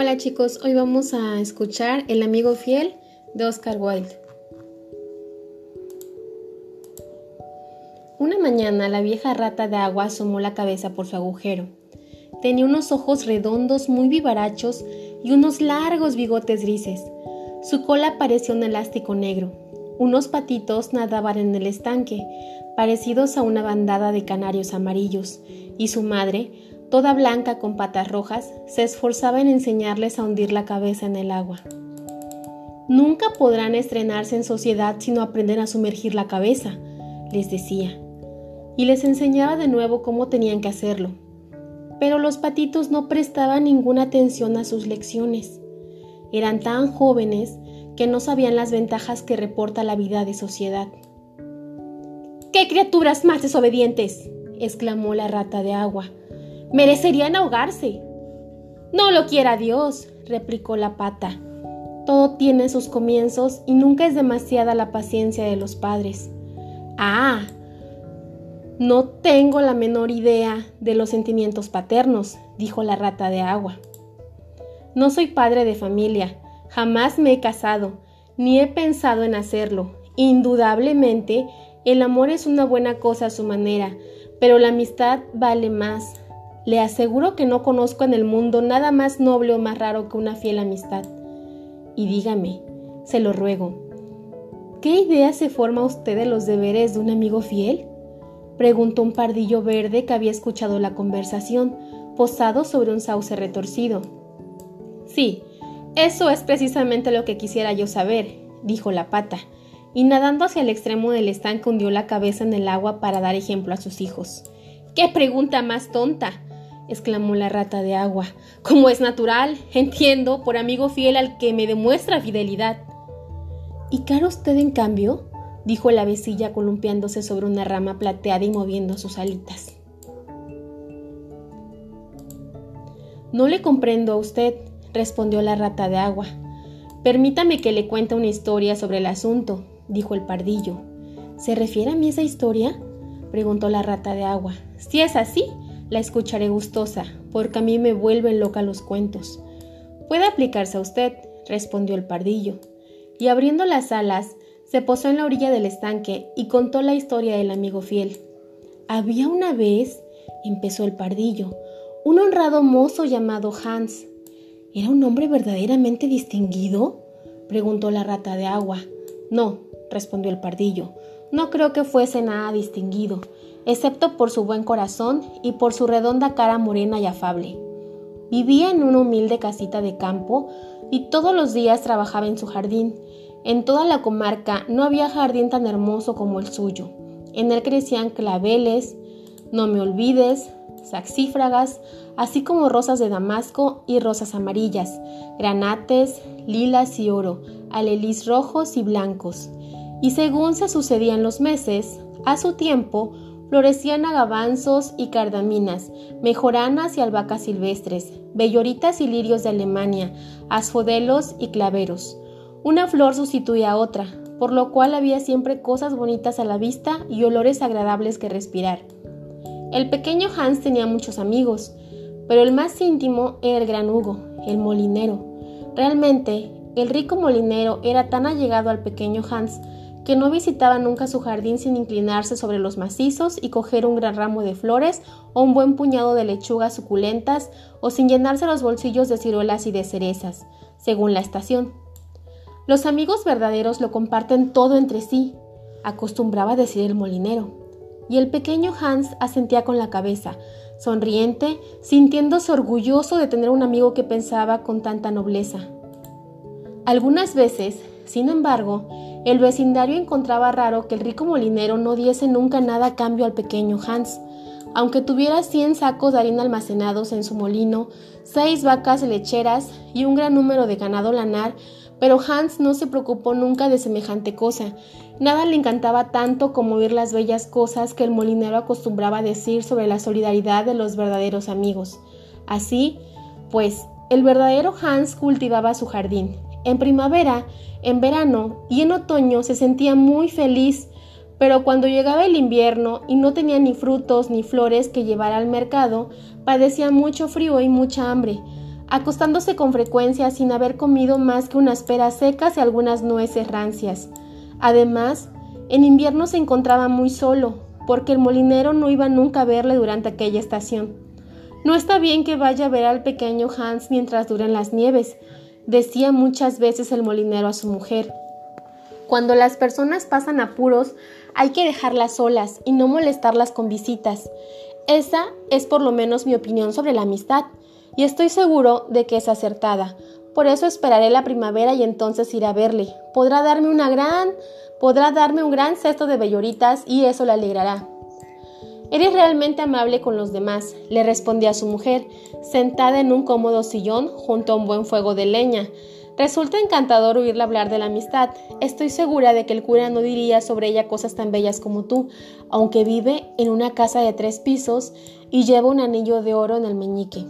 Hola chicos, hoy vamos a escuchar El amigo fiel de Oscar Wilde. Una mañana la vieja rata de agua asomó la cabeza por su agujero. Tenía unos ojos redondos muy vivarachos y unos largos bigotes grises. Su cola parecía un elástico negro. Unos patitos nadaban en el estanque, parecidos a una bandada de canarios amarillos, y su madre, toda blanca con patas rojas, se esforzaba en enseñarles a hundir la cabeza en el agua. Nunca podrán estrenarse en sociedad si no aprenden a sumergir la cabeza, les decía, y les enseñaba de nuevo cómo tenían que hacerlo. Pero los patitos no prestaban ninguna atención a sus lecciones. Eran tan jóvenes que no sabían las ventajas que reporta la vida de sociedad. ¡Qué criaturas más desobedientes! exclamó la rata de agua, merecerían ahogarse. No lo quiera Dios, replicó la pata. Todo tiene sus comienzos y nunca es demasiada la paciencia de los padres. Ah, no tengo la menor idea de los sentimientos paternos, dijo la rata de agua. No soy padre de familia, jamás me he casado, ni he pensado en hacerlo. Indudablemente, el amor es una buena cosa a su manera, pero la amistad vale más. Le aseguro que no conozco en el mundo nada más noble o más raro que una fiel amistad. Y dígame, se lo ruego, ¿qué idea se forma usted de los deberes de un amigo fiel? preguntó un pardillo verde que había escuchado la conversación, posado sobre un sauce retorcido. Sí, eso es precisamente lo que quisiera yo saber, dijo la pata, y nadando hacia el extremo del estanque hundió la cabeza en el agua para dar ejemplo a sus hijos. ¡Qué pregunta más tonta! Exclamó la rata de agua. Como es natural, entiendo, por amigo fiel al que me demuestra fidelidad. ¿Y caro usted, en cambio? dijo la avecilla columpiándose sobre una rama plateada y moviendo sus alitas. No le comprendo a usted, respondió la rata de agua. Permítame que le cuente una historia sobre el asunto, dijo el pardillo. ¿Se refiere a mí esa historia? preguntó la rata de agua. Si es así, la escucharé gustosa, porque a mí me vuelven loca los cuentos. Puede aplicarse a usted, respondió el pardillo. Y abriendo las alas, se posó en la orilla del estanque y contó la historia del amigo fiel. Había una vez, empezó el pardillo, un honrado mozo llamado Hans. ¿Era un hombre verdaderamente distinguido? preguntó la rata de agua. No, respondió el pardillo, no creo que fuese nada distinguido excepto por su buen corazón y por su redonda cara morena y afable. Vivía en una humilde casita de campo y todos los días trabajaba en su jardín. En toda la comarca no había jardín tan hermoso como el suyo. En él crecían claveles, no me olvides, saxífragas, así como rosas de damasco y rosas amarillas, granates, lilas y oro, alelís rojos y blancos. Y según se sucedían los meses, a su tiempo, florecían agavanzos y cardaminas, mejoranas y albahacas silvestres, belloritas y lirios de Alemania, asfodelos y claveros. Una flor sustituía a otra, por lo cual había siempre cosas bonitas a la vista y olores agradables que respirar. El pequeño Hans tenía muchos amigos, pero el más íntimo era el gran Hugo, el molinero. Realmente, el rico molinero era tan allegado al pequeño Hans que no visitaba nunca su jardín sin inclinarse sobre los macizos y coger un gran ramo de flores o un buen puñado de lechugas suculentas o sin llenarse los bolsillos de ciruelas y de cerezas, según la estación. Los amigos verdaderos lo comparten todo entre sí, acostumbraba decir el molinero. Y el pequeño Hans asentía con la cabeza, sonriente, sintiéndose orgulloso de tener un amigo que pensaba con tanta nobleza. Algunas veces, sin embargo, el vecindario encontraba raro que el rico molinero no diese nunca nada a cambio al pequeño Hans. Aunque tuviera cien sacos de harina almacenados en su molino, seis vacas lecheras y un gran número de ganado lanar, pero Hans no se preocupó nunca de semejante cosa. Nada le encantaba tanto como oír las bellas cosas que el molinero acostumbraba decir sobre la solidaridad de los verdaderos amigos. Así, pues, el verdadero Hans cultivaba su jardín, en primavera, en verano y en otoño se sentía muy feliz, pero cuando llegaba el invierno y no tenía ni frutos ni flores que llevar al mercado, padecía mucho frío y mucha hambre. acostándose con frecuencia sin haber comido más que unas peras secas y algunas nueces rancias. Además, en invierno se encontraba muy solo, porque el molinero no iba nunca a verle durante aquella estación. No está bien que vaya a ver al pequeño Hans mientras duran las nieves, decía muchas veces el molinero a su mujer. Cuando las personas pasan apuros, hay que dejarlas solas y no molestarlas con visitas. Esa es por lo menos mi opinión sobre la amistad, y estoy seguro de que es acertada. Por eso esperaré la primavera y entonces iré a verle. Podrá darme una gran, podrá darme un gran cesto de belloritas y eso le alegrará. Eres realmente amable con los demás, le respondía su mujer, sentada en un cómodo sillón junto a un buen fuego de leña. Resulta encantador oírla hablar de la amistad. Estoy segura de que el cura no diría sobre ella cosas tan bellas como tú, aunque vive en una casa de tres pisos y lleva un anillo de oro en el meñique.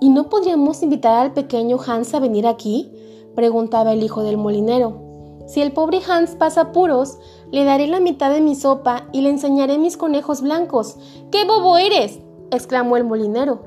¿Y no podríamos invitar al pequeño Hans a venir aquí? preguntaba el hijo del molinero. Si el pobre Hans pasa apuros, le daré la mitad de mi sopa y le enseñaré mis conejos blancos. ¡Qué bobo eres! exclamó el molinero.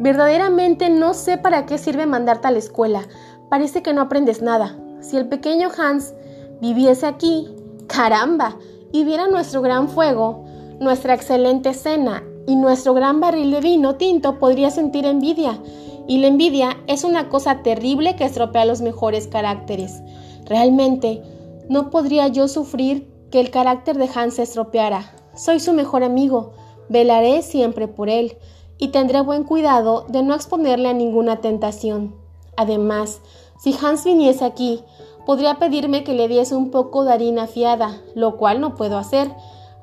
Verdaderamente no sé para qué sirve mandarte a la escuela. Parece que no aprendes nada. Si el pequeño Hans viviese aquí, caramba, y viera nuestro gran fuego, nuestra excelente cena y nuestro gran barril de vino tinto, podría sentir envidia. Y la envidia es una cosa terrible que estropea los mejores caracteres. Realmente, no podría yo sufrir que el carácter de Hans se estropeara. Soy su mejor amigo, velaré siempre por él y tendré buen cuidado de no exponerle a ninguna tentación. Además, si Hans viniese aquí, podría pedirme que le diese un poco de harina fiada, lo cual no puedo hacer.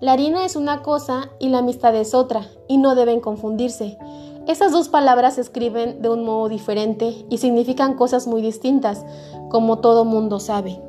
La harina es una cosa y la amistad es otra, y no deben confundirse. Esas dos palabras se escriben de un modo diferente y significan cosas muy distintas, como todo mundo sabe.